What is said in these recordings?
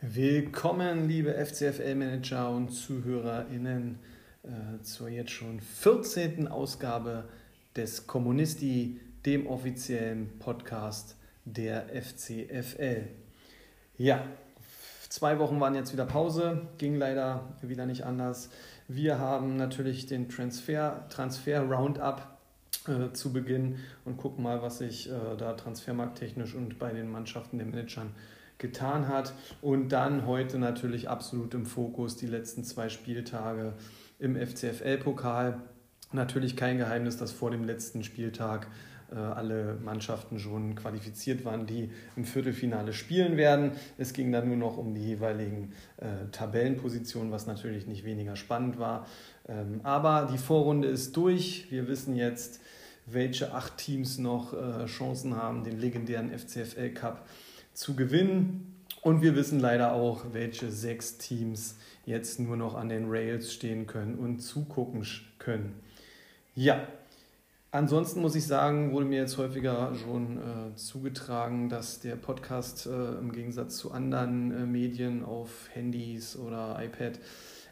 Willkommen, liebe FCFL-Manager und ZuhörerInnen, äh, zur jetzt schon 14. Ausgabe des Kommunisti, dem offiziellen Podcast der FCFL. Ja, zwei Wochen waren jetzt wieder Pause, ging leider wieder nicht anders. Wir haben natürlich den Transfer, Transfer Roundup äh, zu Beginn und gucken mal, was sich äh, da transfermarkttechnisch und bei den Mannschaften, den Managern getan hat. Und dann heute natürlich absolut im Fokus die letzten zwei Spieltage im FCFL-Pokal. Natürlich kein Geheimnis, dass vor dem letzten Spieltag alle Mannschaften schon qualifiziert waren, die im Viertelfinale spielen werden. Es ging dann nur noch um die jeweiligen äh, Tabellenpositionen, was natürlich nicht weniger spannend war. Ähm, aber die Vorrunde ist durch. Wir wissen jetzt, welche acht Teams noch äh, Chancen haben, den legendären FCFL Cup zu gewinnen. Und wir wissen leider auch, welche sechs Teams jetzt nur noch an den Rails stehen können und zugucken können. Ja, ansonsten muss ich sagen, wurde mir jetzt häufiger schon äh, zugetragen, dass der Podcast äh, im Gegensatz zu anderen äh, Medien auf Handys oder iPad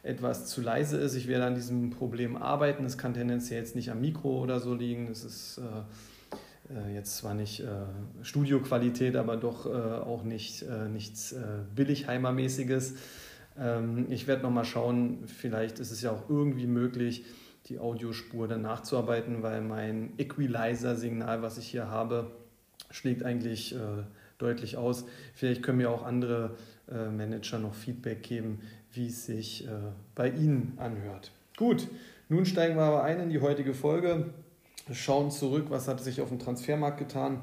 etwas zu leise ist. Ich werde an diesem Problem arbeiten. Es kann tendenziell jetzt nicht am Mikro oder so liegen. Es ist äh, äh, jetzt zwar nicht äh, Studioqualität, aber doch auch nicht, nichts Billigheimermäßiges. Ähm, ich werde nochmal schauen, vielleicht ist es ja auch irgendwie möglich, die Audiospur dann nachzuarbeiten, weil mein Equalizer-Signal, was ich hier habe, schlägt eigentlich äh, deutlich aus. Vielleicht können mir auch andere äh, Manager noch Feedback geben, wie es sich äh, bei Ihnen anhört. Gut, nun steigen wir aber ein in die heutige Folge schauen zurück, was hat sich auf dem Transfermarkt getan.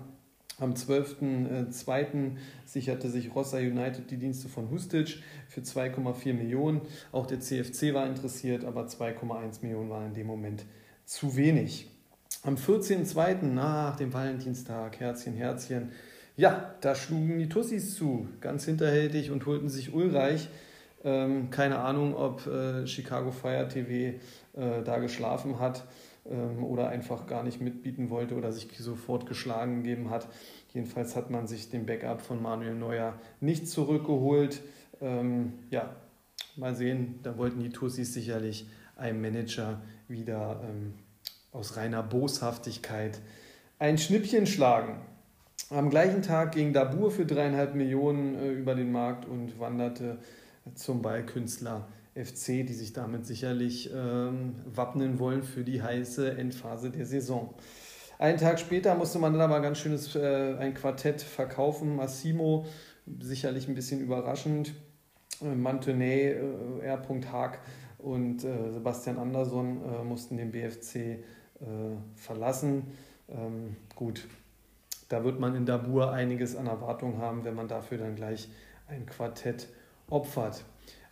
Am 12.02. sicherte sich Rossa United die Dienste von Hustic für 2,4 Millionen. Auch der CFC war interessiert, aber 2,1 Millionen waren in dem Moment zu wenig. Am 14.02. nach dem Valentinstag, Herzchen, Herzchen, ja, da schlugen die Tussis zu, ganz hinterhältig und holten sich Ulreich. Ähm, keine Ahnung, ob äh, Chicago Fire TV äh, da geschlafen hat oder einfach gar nicht mitbieten wollte oder sich sofort geschlagen gegeben hat. Jedenfalls hat man sich den Backup von Manuel Neuer nicht zurückgeholt. Ähm, ja, mal sehen, da wollten die Tussis sicherlich einem Manager wieder ähm, aus reiner Boshaftigkeit ein Schnippchen schlagen. Am gleichen Tag ging Dabur für dreieinhalb Millionen äh, über den Markt und wanderte zum Ballkünstler FC, die sich damit sicherlich ähm, wappnen wollen für die heiße Endphase der Saison. Einen Tag später musste man dann aber ganz schönes äh, ein Quartett verkaufen. Massimo, sicherlich ein bisschen überraschend. Äh, Mantonnet, äh, R. Haag und äh, Sebastian Andersson äh, mussten den BFC äh, verlassen. Ähm, gut, da wird man in Dabur einiges an Erwartungen haben, wenn man dafür dann gleich ein Quartett opfert.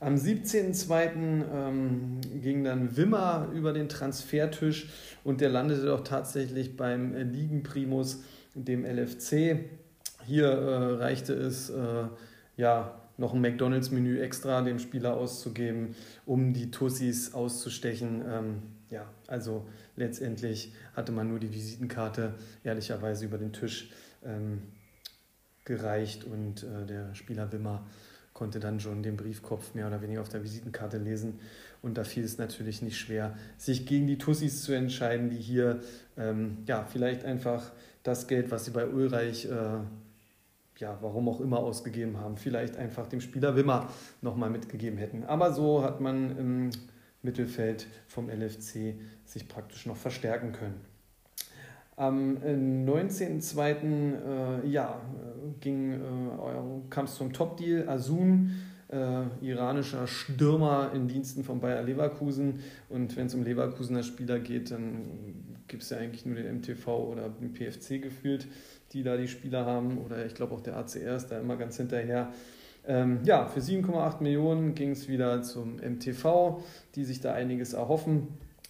Am 17.02. Ähm, ging dann Wimmer über den Transfertisch und der landete doch tatsächlich beim Ligenprimus, dem LFC. Hier äh, reichte es, äh, ja, noch ein McDonalds-Menü extra dem Spieler auszugeben, um die Tussis auszustechen. Ähm, ja, also letztendlich hatte man nur die Visitenkarte ehrlicherweise über den Tisch ähm, gereicht und äh, der Spieler Wimmer konnte dann schon den Briefkopf mehr oder weniger auf der Visitenkarte lesen. Und da fiel es natürlich nicht schwer, sich gegen die Tussis zu entscheiden, die hier ähm, ja, vielleicht einfach das Geld, was sie bei Ulreich, äh, ja, warum auch immer ausgegeben haben, vielleicht einfach dem Spieler Wimmer nochmal mitgegeben hätten. Aber so hat man im Mittelfeld vom LFC sich praktisch noch verstärken können. Am 19.02. Äh, ja, ging, äh, kam es zum Top-Deal. Asun, äh, iranischer Stürmer in Diensten von Bayer Leverkusen. Und wenn es um Leverkusener Spieler geht, dann gibt es ja eigentlich nur den MTV oder den PFC gefühlt, die da die Spieler haben. Oder ich glaube auch der ACR ist da immer ganz hinterher. Ähm, ja, für 7,8 Millionen ging es wieder zum MTV, die sich da einiges erhoffen.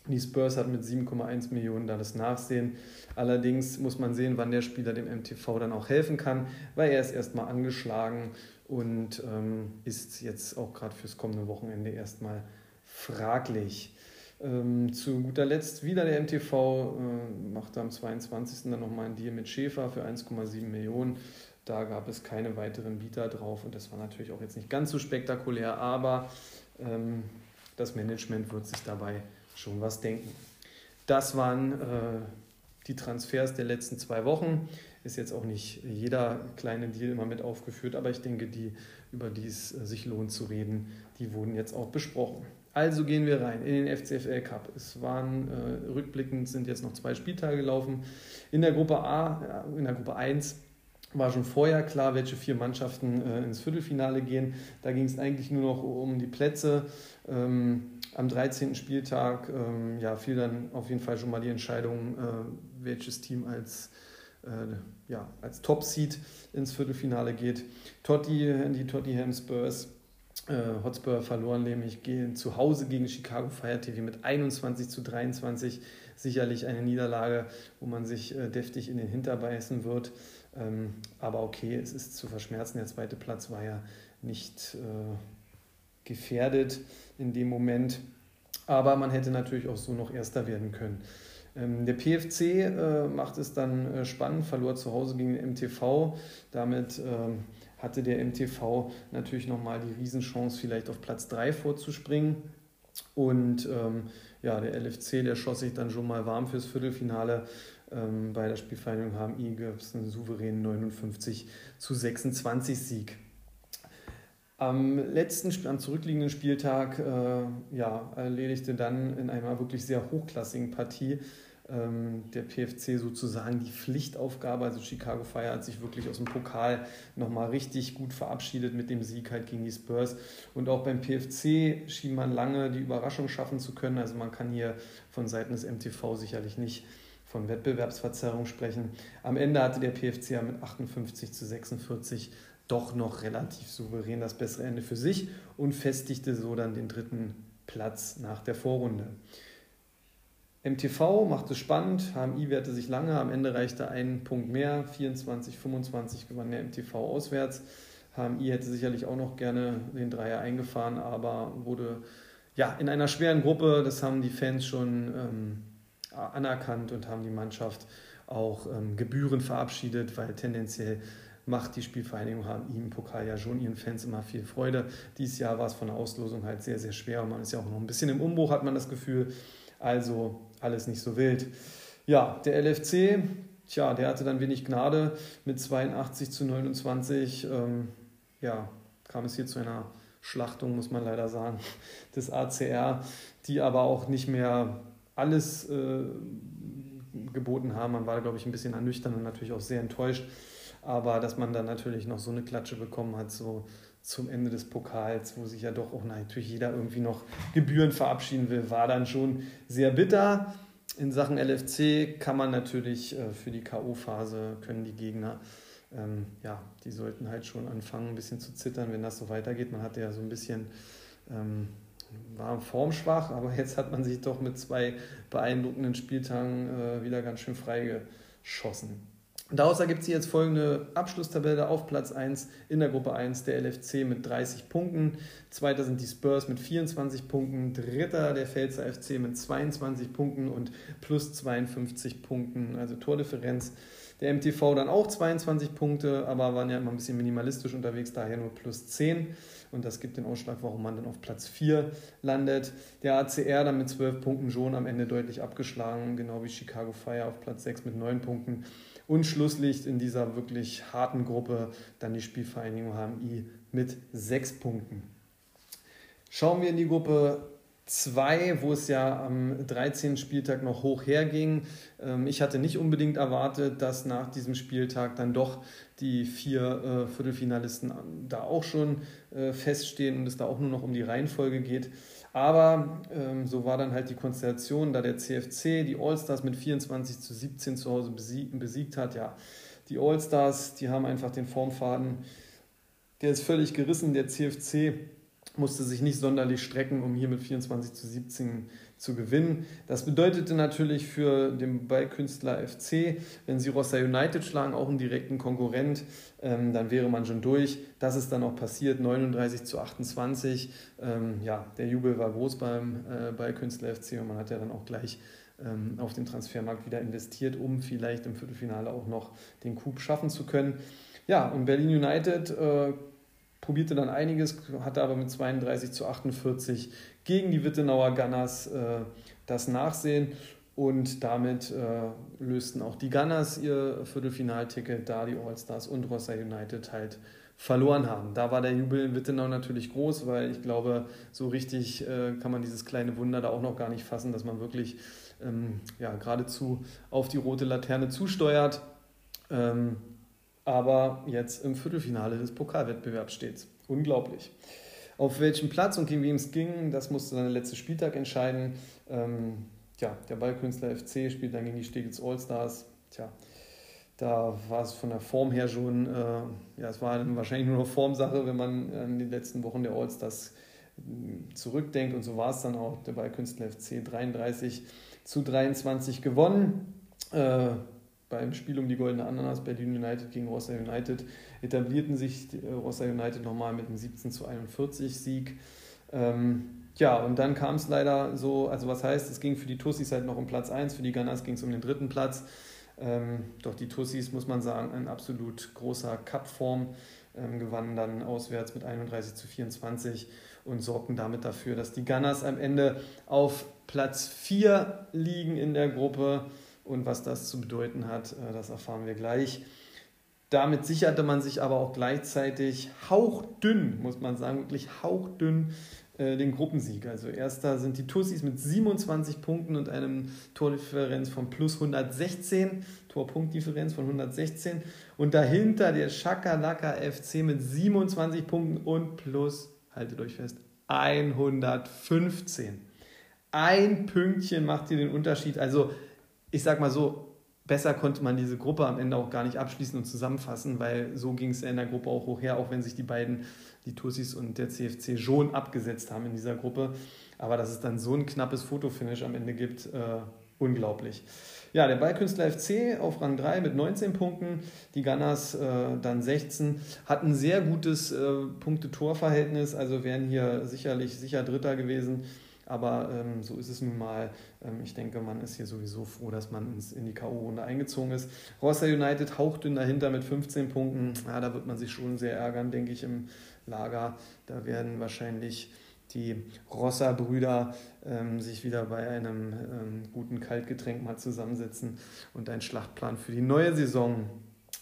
Die Spurs hat mit 7,1 Millionen da das Nachsehen. Allerdings muss man sehen, wann der Spieler dem MTV dann auch helfen kann, weil er ist erstmal angeschlagen und ähm, ist jetzt auch gerade fürs kommende Wochenende erstmal fraglich. Ähm, zu guter Letzt wieder der MTV, äh, machte am 22. dann nochmal einen Deal mit Schäfer für 1,7 Millionen. Da gab es keine weiteren Bieter drauf und das war natürlich auch jetzt nicht ganz so spektakulär, aber ähm, das Management wird sich dabei schon was denken. Das waren äh, die Transfers der letzten zwei Wochen. Ist jetzt auch nicht jeder kleine Deal immer mit aufgeführt, aber ich denke, die, über die es äh, sich lohnt zu reden, die wurden jetzt auch besprochen. Also gehen wir rein in den FCFL Cup. Es waren äh, rückblickend sind jetzt noch zwei Spieltage gelaufen. In der Gruppe A, in der Gruppe 1 war schon vorher klar, welche vier Mannschaften äh, ins Viertelfinale gehen. Da ging es eigentlich nur noch um die Plätze. Ähm, am 13. Spieltag ähm, ja, fiel dann auf jeden Fall schon mal die Entscheidung, äh, welches Team als, äh, ja, als Top-Seed ins Viertelfinale geht. Totti, die Tottenham Spurs äh, Hotspur verloren nämlich gehen zu Hause gegen Chicago Fire TV mit 21 zu 23. Sicherlich eine Niederlage, wo man sich äh, deftig in den Hinter beißen wird. Ähm, aber okay, es ist zu verschmerzen. Der zweite Platz war ja nicht äh, gefährdet in dem Moment. Aber man hätte natürlich auch so noch Erster werden können. Ähm, der PFC äh, macht es dann äh, spannend, verlor zu Hause gegen den MTV. Damit ähm, hatte der MTV natürlich nochmal die Riesenchance, vielleicht auf Platz 3 vorzuspringen. Und ähm, ja, der LFC, der schoss sich dann schon mal warm fürs Viertelfinale. Ähm, bei der Spielvereinigung HMI gab es einen souveränen 59 zu 26 Sieg. Am letzten, am zurückliegenden Spieltag äh, ja, erledigte dann in einer wirklich sehr hochklassigen Partie ähm, der PFC sozusagen die Pflichtaufgabe. Also Chicago Fire hat sich wirklich aus dem Pokal nochmal richtig gut verabschiedet mit dem Sieg halt gegen die Spurs. Und auch beim PFC schien man lange die Überraschung schaffen zu können. Also man kann hier von Seiten des MTV sicherlich nicht von Wettbewerbsverzerrung sprechen. Am Ende hatte der PFC ja mit 58 zu 46 doch noch relativ souverän das bessere Ende für sich und festigte so dann den dritten Platz nach der Vorrunde. MTV macht es spannend, HMI wehrte sich lange, am Ende reichte ein Punkt mehr, 24, 25 gewann der MTV auswärts. HMI hätte sicherlich auch noch gerne den Dreier eingefahren, aber wurde ja in einer schweren Gruppe, das haben die Fans schon ähm, anerkannt und haben die Mannschaft auch ähm, gebührend verabschiedet, weil tendenziell macht die Spielvereinigung HMI im Pokal ja schon ihren Fans immer viel Freude. Dieses Jahr war es von der Auslosung halt sehr, sehr schwer und man ist ja auch noch ein bisschen im Umbruch, hat man das Gefühl. Also alles nicht so wild. Ja, der LFC, tja, der hatte dann wenig Gnade mit 82 zu 29. Ähm, ja, kam es hier zu einer Schlachtung, muss man leider sagen, des ACR, die aber auch nicht mehr alles äh, geboten haben. Man war, glaube ich, ein bisschen ernüchtert und natürlich auch sehr enttäuscht. Aber dass man dann natürlich noch so eine Klatsche bekommen hat, so zum Ende des Pokals, wo sich ja doch auch natürlich jeder irgendwie noch Gebühren verabschieden will, war dann schon sehr bitter. In Sachen LFC kann man natürlich äh, für die K.O.-Phase, können die Gegner, ähm, ja, die sollten halt schon anfangen, ein bisschen zu zittern, wenn das so weitergeht. Man hatte ja so ein bisschen, ähm, war formschwach, aber jetzt hat man sich doch mit zwei beeindruckenden Spieltagen äh, wieder ganz schön freigeschossen. Daraus ergibt sich jetzt folgende Abschlusstabelle auf Platz 1 in der Gruppe 1 der LFC mit 30 Punkten. Zweiter sind die Spurs mit 24 Punkten. Dritter der Pfälzer FC mit 22 Punkten und plus 52 Punkten, also Tordifferenz. Der MTV dann auch 22 Punkte, aber waren ja immer ein bisschen minimalistisch unterwegs, daher nur plus 10. Und das gibt den Ausschlag, warum man dann auf Platz 4 landet. Der ACR dann mit 12 Punkten schon am Ende deutlich abgeschlagen, genau wie Chicago Fire auf Platz 6 mit 9 Punkten. Und Schlusslicht in dieser wirklich harten Gruppe dann die Spielvereinigung HMI mit sechs Punkten. Schauen wir in die Gruppe 2, wo es ja am 13. Spieltag noch hoch herging. Ähm, ich hatte nicht unbedingt erwartet, dass nach diesem Spieltag dann doch die vier äh, Viertelfinalisten da auch schon äh, feststehen und es da auch nur noch um die Reihenfolge geht. Aber ähm, so war dann halt die Konstellation, da der CFC die Allstars mit 24 zu 17 zu Hause besiegt, besiegt hat. Ja, die Allstars, die haben einfach den Formfaden, der ist völlig gerissen. Der CFC musste sich nicht sonderlich strecken, um hier mit 24 zu 17 zu gewinnen. Das bedeutete natürlich für den Ballkünstler FC, wenn sie Rossa United schlagen, auch einen direkten Konkurrent, ähm, dann wäre man schon durch. Das ist dann auch passiert, 39 zu 28. Ähm, ja, der Jubel war groß beim äh, Ballkünstler FC und man hat ja dann auch gleich ähm, auf den Transfermarkt wieder investiert, um vielleicht im Viertelfinale auch noch den Coup schaffen zu können. Ja, und Berlin United äh, probierte dann einiges, hatte aber mit 32 zu 48 gegen die Wittenauer Gunners äh, das Nachsehen und damit äh, lösten auch die Gunners ihr Viertelfinalticket, da die All-Stars und Rossa United halt verloren haben. Da war der Jubel in Wittenau natürlich groß, weil ich glaube, so richtig äh, kann man dieses kleine Wunder da auch noch gar nicht fassen, dass man wirklich ähm, ja, geradezu auf die rote Laterne zusteuert. Ähm, aber jetzt im Viertelfinale des Pokalwettbewerbs steht. Unglaublich. Auf welchem Platz und gegen wem es ging, das musste dann der letzte Spieltag entscheiden. Ähm, ja, der Ballkünstler FC spielt dann gegen die Steglitz Allstars. Tja, da war es von der Form her schon, äh, ja, es war wahrscheinlich nur noch Formsache, wenn man an die letzten Wochen der Allstars äh, zurückdenkt. Und so war es dann auch. Der Ballkünstler FC 33 zu 23 gewonnen. Äh, beim Spiel um die Goldene Ananas Berlin United gegen Rossa United etablierten sich äh, Rossa United nochmal mit einem 17 zu 41 Sieg. Ähm, ja, und dann kam es leider so, also was heißt, es ging für die Tussis halt noch um Platz 1, für die Gunners ging es um den dritten Platz. Ähm, doch die Tussis, muss man sagen, ein absolut großer Cup-Form, ähm, gewannen dann auswärts mit 31 zu 24 und sorgten damit dafür, dass die Gunners am Ende auf Platz 4 liegen in der Gruppe. Und was das zu bedeuten hat, äh, das erfahren wir gleich. Damit sicherte man sich aber auch gleichzeitig hauchdünn, muss man sagen, wirklich hauchdünn äh, den Gruppensieg. Also erster sind die Tussis mit 27 Punkten und einem Tordifferenz von plus 116, Torpunktdifferenz von 116 und dahinter der Shakalaka FC mit 27 Punkten und plus, haltet euch fest, 115. Ein Pünktchen macht hier den Unterschied. Also ich sag mal so, besser konnte man diese Gruppe am Ende auch gar nicht abschließen und zusammenfassen, weil so ging es in der Gruppe auch hochher, auch wenn sich die beiden, die Tussis und der CFC, schon abgesetzt haben in dieser Gruppe. Aber dass es dann so ein knappes Fotofinish am Ende gibt, äh, unglaublich. Ja, der Ballkünstler FC auf Rang 3 mit 19 Punkten, die Gunners äh, dann 16, hatten ein sehr gutes äh, Punkte-Tor-Verhältnis, also wären hier sicherlich sicher Dritter gewesen. Aber ähm, so ist es nun mal. Ähm, ich denke, man ist hier sowieso froh, dass man ins, in die K.O.-Runde eingezogen ist. Rossa United hauchdünn dahinter mit 15 Punkten. Ja, da wird man sich schon sehr ärgern, denke ich, im Lager. Da werden wahrscheinlich die Rossa-Brüder ähm, sich wieder bei einem ähm, guten Kaltgetränk mal zusammensetzen und einen Schlachtplan für die neue Saison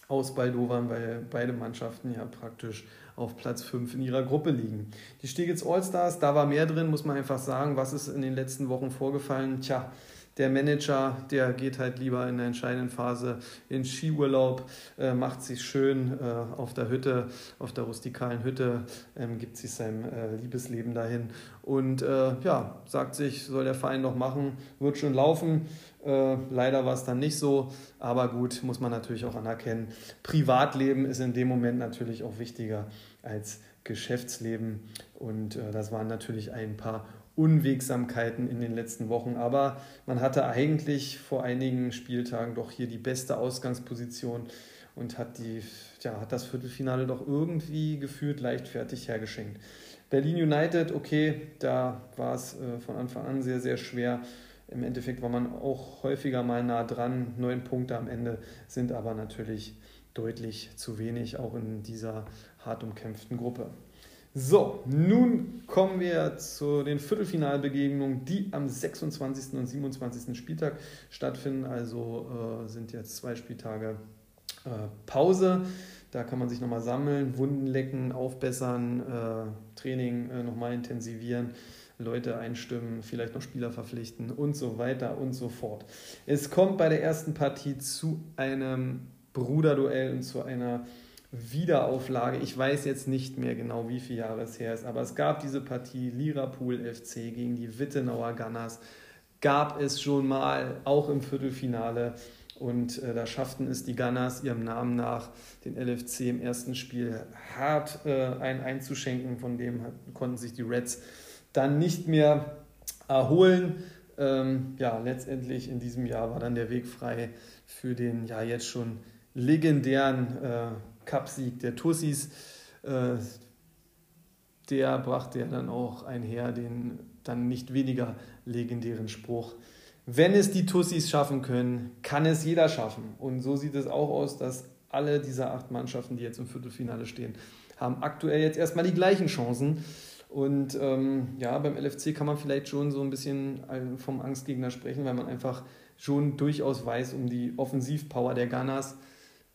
ausbaldowern, weil beide Mannschaften ja praktisch auf Platz 5 in ihrer Gruppe liegen. Die Stegitz Allstars, da war mehr drin, muss man einfach sagen. Was ist in den letzten Wochen vorgefallen? Tja, der Manager, der geht halt lieber in der entscheidenden Phase in Skiurlaub, äh, macht sich schön äh, auf der Hütte, auf der rustikalen Hütte, ähm, gibt sich sein äh, Liebesleben dahin und äh, ja, sagt sich, soll der Verein noch machen, wird schon laufen. Äh, leider war es dann nicht so, aber gut, muss man natürlich auch anerkennen. Privatleben ist in dem Moment natürlich auch wichtiger als Geschäftsleben und äh, das waren natürlich ein paar Unwegsamkeiten in den letzten Wochen. Aber man hatte eigentlich vor einigen Spieltagen doch hier die beste Ausgangsposition und hat, die, ja, hat das Viertelfinale doch irgendwie gefühlt leichtfertig hergeschenkt. Berlin United, okay, da war es äh, von Anfang an sehr, sehr schwer. Im Endeffekt war man auch häufiger mal nah dran. Neun Punkte am Ende sind aber natürlich deutlich zu wenig, auch in dieser hart umkämpften Gruppe. So, nun kommen wir zu den Viertelfinalbegegnungen, die am 26. und 27. Spieltag stattfinden. Also äh, sind jetzt zwei Spieltage äh, Pause. Da kann man sich nochmal sammeln, Wunden lecken, aufbessern, äh, Training äh, nochmal intensivieren. Leute einstimmen, vielleicht noch Spieler verpflichten und so weiter und so fort. Es kommt bei der ersten Partie zu einem Bruderduell und zu einer Wiederauflage. Ich weiß jetzt nicht mehr genau, wie viele Jahre es her ist, aber es gab diese Partie Lirapool FC gegen die Wittenauer Gunners. Gab es schon mal, auch im Viertelfinale. Und äh, da schafften es die Gunners ihrem Namen nach, den LFC im ersten Spiel hart äh, ein einzuschenken. Von dem konnten sich die Reds dann nicht mehr erholen. ähm, ja, letztendlich in diesem Jahr war dann der Weg frei für den ja jetzt schon legendären äh, Cupsieg der Tussis. Äh, der brachte ja dann auch einher den dann nicht weniger legendären Spruch. Wenn es die Tussis schaffen können, kann es jeder schaffen. Und so sieht es auch aus, dass alle dieser acht Mannschaften, die jetzt im Viertelfinale stehen, haben aktuell jetzt erstmal die gleichen Chancen. Und ähm, ja, beim LFC kann man vielleicht schon so ein bisschen vom Angstgegner sprechen, weil man einfach schon durchaus weiß um die Offensivpower der Gunners.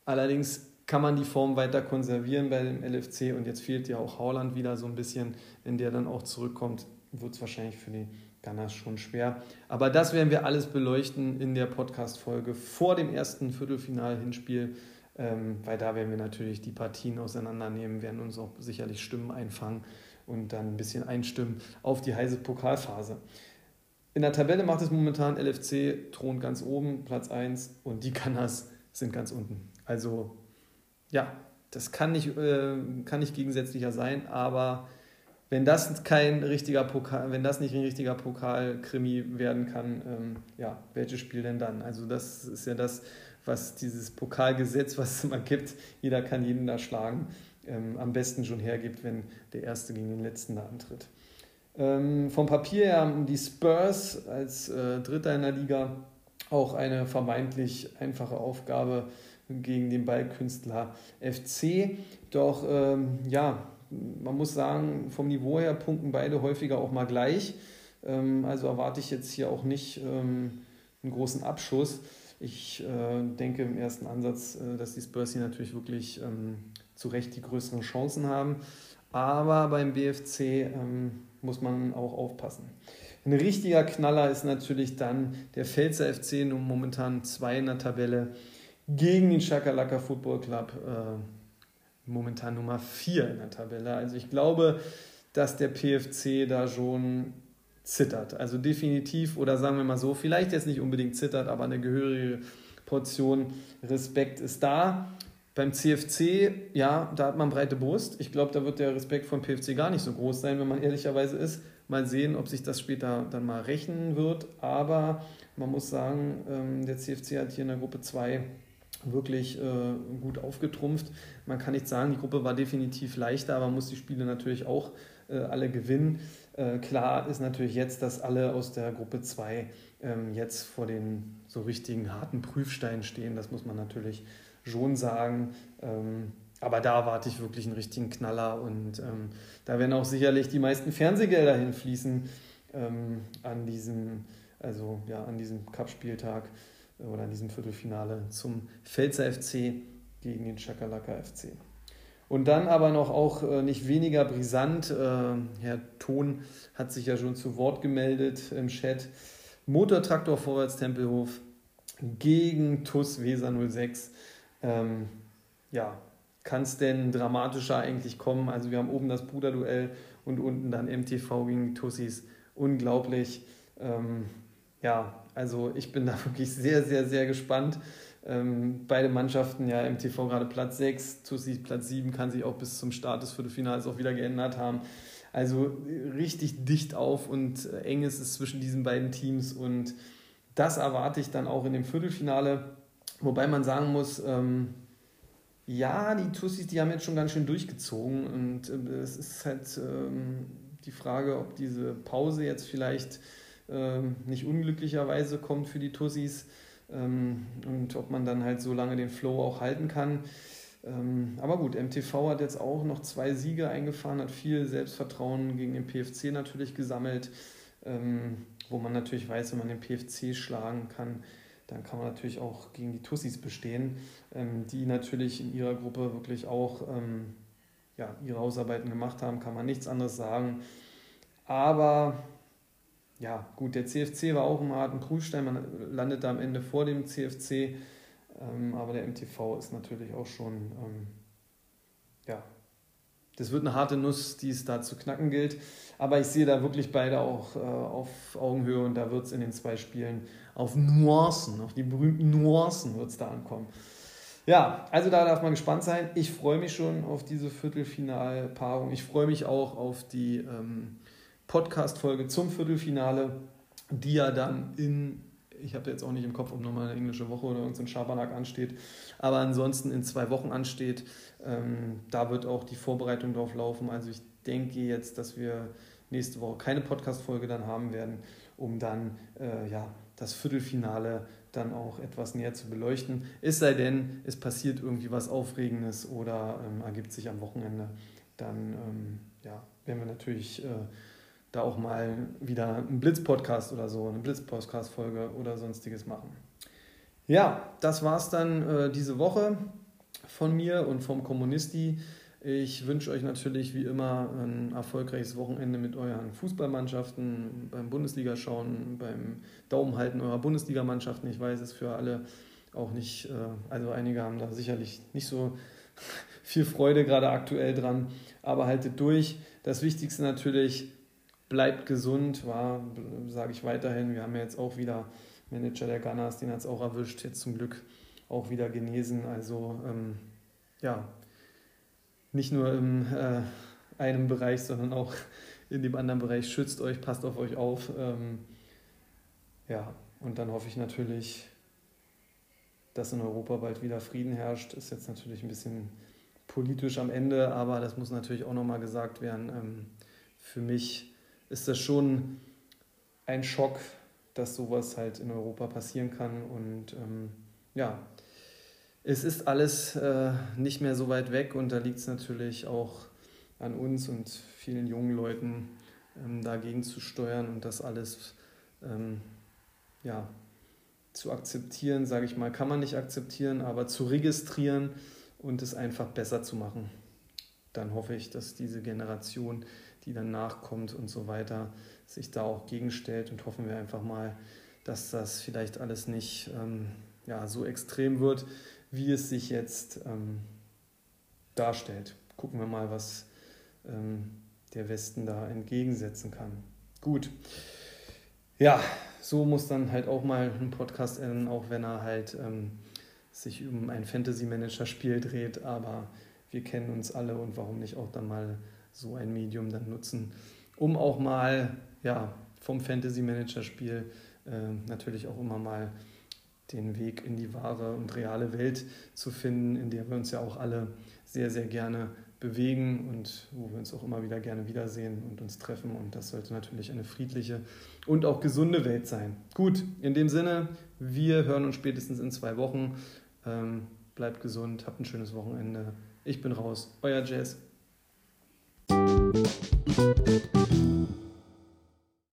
Allerdings kann man die Form weiter konservieren bei dem LFC und jetzt fehlt ja auch Haaland wieder so ein bisschen. Wenn der dann auch zurückkommt, wird es wahrscheinlich für die Gunners schon schwer. Aber das werden wir alles beleuchten in der Podcast-Folge vor dem ersten Viertelfinal-Hinspiel, ähm, weil da werden wir natürlich die Partien auseinandernehmen, werden uns auch sicherlich Stimmen einfangen und dann ein bisschen einstimmen auf die heiße Pokalphase. In der Tabelle macht es momentan LFC, thront ganz oben, Platz 1 und die Gunners sind ganz unten. Also ja, das kann nicht, äh, kann nicht gegensätzlicher sein, aber wenn das kein richtiger Pokal, wenn das nicht ein richtiger Pokalkrimi werden kann, ähm, ja, welches Spiel denn dann? Also das ist ja das, was dieses Pokalgesetz, was es immer gibt, jeder kann jeden da schlagen, ähm, am besten schon hergibt, wenn der Erste gegen den Letzten da antritt. Ähm, vom Papier her haben die Spurs als äh, Dritter in der Liga auch eine vermeintlich einfache Aufgabe gegen den Ballkünstler FC. Doch ähm, ja, man muss sagen, vom Niveau her punkten beide häufiger auch mal gleich. Ähm, also erwarte ich jetzt hier auch nicht ähm, einen großen Abschuss. Ich äh, denke im ersten Ansatz, äh, dass die Spurs hier natürlich wirklich ähm, zu Recht die größeren Chancen haben. Aber beim BFC ähm, muss man auch aufpassen. Ein richtiger Knaller ist natürlich dann der Pfälzer FC, momentan zwei in der Tabelle gegen den Chakalaka Football Club, äh, momentan Nummer 4 in der Tabelle. Also ich glaube, dass der PFC da schon zittert. Also definitiv, oder sagen wir mal so, vielleicht jetzt nicht unbedingt zittert, aber eine gehörige Portion Respekt ist da. Beim CFC, ja, da hat man breite Brust. Ich glaube, da wird der Respekt vom PFC gar nicht so groß sein, wenn man ehrlicherweise ist. Mal sehen, ob sich das später dann mal rechnen wird. Aber man muss sagen, ähm, der CFC hat hier in der Gruppe 2 wirklich äh, gut aufgetrumpft. Man kann nicht sagen, die Gruppe war definitiv leichter, aber man muss die Spiele natürlich auch äh, alle gewinnen. Äh, klar ist natürlich jetzt, dass alle aus der Gruppe 2 ähm, jetzt vor den so richtigen harten Prüfsteinen stehen. Das muss man natürlich schon sagen. Ähm, aber da erwarte ich wirklich einen richtigen Knaller und ähm, da werden auch sicherlich die meisten Fernsehgelder hinfließen ähm, an diesem, also ja, an diesem Cup-Spieltag oder in diesem Viertelfinale zum Pfälzer FC gegen den Chakalaka FC. Und dann aber noch auch äh, nicht weniger brisant, äh, Herr Thon hat sich ja schon zu Wort gemeldet im Chat. Motortraktor Vorwärts Tempelhof gegen TUS Weser 06. Ähm, ja, kann es denn dramatischer eigentlich kommen? Also wir haben oben das Bruderduell und unten dann MTV gegen die Tussis. Unglaublich. Ähm, ja, also ich bin da wirklich sehr, sehr, sehr gespannt. Ähm, beide Mannschaften, ja, MTV gerade Platz 6, Tussi Platz 7, kann sich auch bis zum Start des Viertelfinals auch wieder geändert haben. Also richtig dicht auf und äh, eng ist es zwischen diesen beiden Teams und das erwarte ich dann auch in dem Viertelfinale. Wobei man sagen muss, ähm, ja, die Tussis, die haben jetzt schon ganz schön durchgezogen und äh, es ist halt ähm, die Frage, ob diese Pause jetzt vielleicht nicht unglücklicherweise kommt für die Tussis ähm, und ob man dann halt so lange den Flow auch halten kann. Ähm, aber gut, MTV hat jetzt auch noch zwei Siege eingefahren, hat viel Selbstvertrauen gegen den PFC natürlich gesammelt, wo man natürlich weiß, wenn man den PFC schlagen kann, dann kann man natürlich auch gegen die Tussis bestehen, die natürlich in ihrer Gruppe wirklich auch ja, ihre Hausarbeiten gemacht haben, kann man nichts anderes sagen. Aber ja, gut, der CFC war auch im harten Prüfstein, man landete am Ende vor dem CFC, ähm, aber der MTV ist natürlich auch schon, ähm, ja, das wird eine harte Nuss, die es da zu knacken gilt. Aber ich sehe da wirklich beide auch äh, auf Augenhöhe und da wird es in den zwei Spielen auf Nuancen, auf die berühmten Nuancen wird es da ankommen. Ja, also da darf man gespannt sein. Ich freue mich schon auf diese Viertelfinalpaarung. Ich freue mich auch auf die ähm, Podcast-Folge zum Viertelfinale. die ja dann in, ich habe jetzt auch nicht im Kopf, ob nochmal eine englische Woche oder irgendein Schabernack ansteht, aber ansonsten in zwei Wochen ansteht. Ähm, da wird auch die Vorbereitung drauf laufen. Also ich denke jetzt, dass wir nächste Woche keine Podcast-Folge dann haben werden, um dann äh, ja, das Viertelfinale dann auch etwas näher zu beleuchten. Es sei denn, es passiert irgendwie was Aufregendes oder ähm, ergibt sich am Wochenende, dann ähm, ja, werden wir natürlich äh, da auch mal wieder einen Blitz-Podcast oder so, eine Blitz-Podcast-Folge oder sonstiges machen. Ja, das war es dann äh, diese Woche von mir und vom Kommunisti. Ich wünsche euch natürlich wie immer ein erfolgreiches Wochenende mit euren Fußballmannschaften, beim Bundesliga-Schauen, beim Daumenhalten eurer Bundesligamannschaften. Ich weiß es für alle auch nicht, äh, also einige haben da sicherlich nicht so viel Freude gerade aktuell dran, aber haltet durch. Das Wichtigste natürlich, bleibt gesund, sage ich weiterhin. Wir haben ja jetzt auch wieder Manager der Gunners, den hat es auch erwischt, jetzt zum Glück auch wieder genesen. Also ähm, ja, nicht nur in äh, einem Bereich, sondern auch in dem anderen Bereich. Schützt euch, passt auf euch auf. Ähm, ja, und dann hoffe ich natürlich, dass in Europa bald wieder Frieden herrscht. Ist jetzt natürlich ein bisschen politisch am Ende, aber das muss natürlich auch nochmal gesagt werden. Ähm, für mich ist das schon ein Schock, dass sowas halt in Europa passieren kann. Und ähm, ja, es ist alles äh, nicht mehr so weit weg und da liegt es natürlich auch an uns und vielen jungen Leuten, ähm, dagegen zu steuern und das alles ähm, ja, zu akzeptieren, sage ich mal, kann man nicht akzeptieren, aber zu registrieren und es einfach besser zu machen. Dann hoffe ich, dass diese Generation, die dann nachkommt und so weiter, sich da auch gegenstellt und hoffen wir einfach mal, dass das vielleicht alles nicht ähm, ja, so extrem wird, wie es sich jetzt ähm, darstellt. Gucken wir mal, was ähm, der Westen da entgegensetzen kann. Gut. Ja, so muss dann halt auch mal ein Podcast enden, auch wenn er halt ähm, sich um ein Fantasy-Manager-Spiel dreht, aber wir kennen uns alle und warum nicht auch dann mal so ein Medium dann nutzen, um auch mal ja, vom Fantasy-Manager-Spiel äh, natürlich auch immer mal den Weg in die wahre und reale Welt zu finden, in der wir uns ja auch alle sehr, sehr gerne bewegen und wo wir uns auch immer wieder gerne wiedersehen und uns treffen. Und das sollte natürlich eine friedliche und auch gesunde Welt sein. Gut, in dem Sinne, wir hören uns spätestens in zwei Wochen. Ähm, bleibt gesund, habt ein schönes Wochenende. Ich bin raus, euer Jazz. Música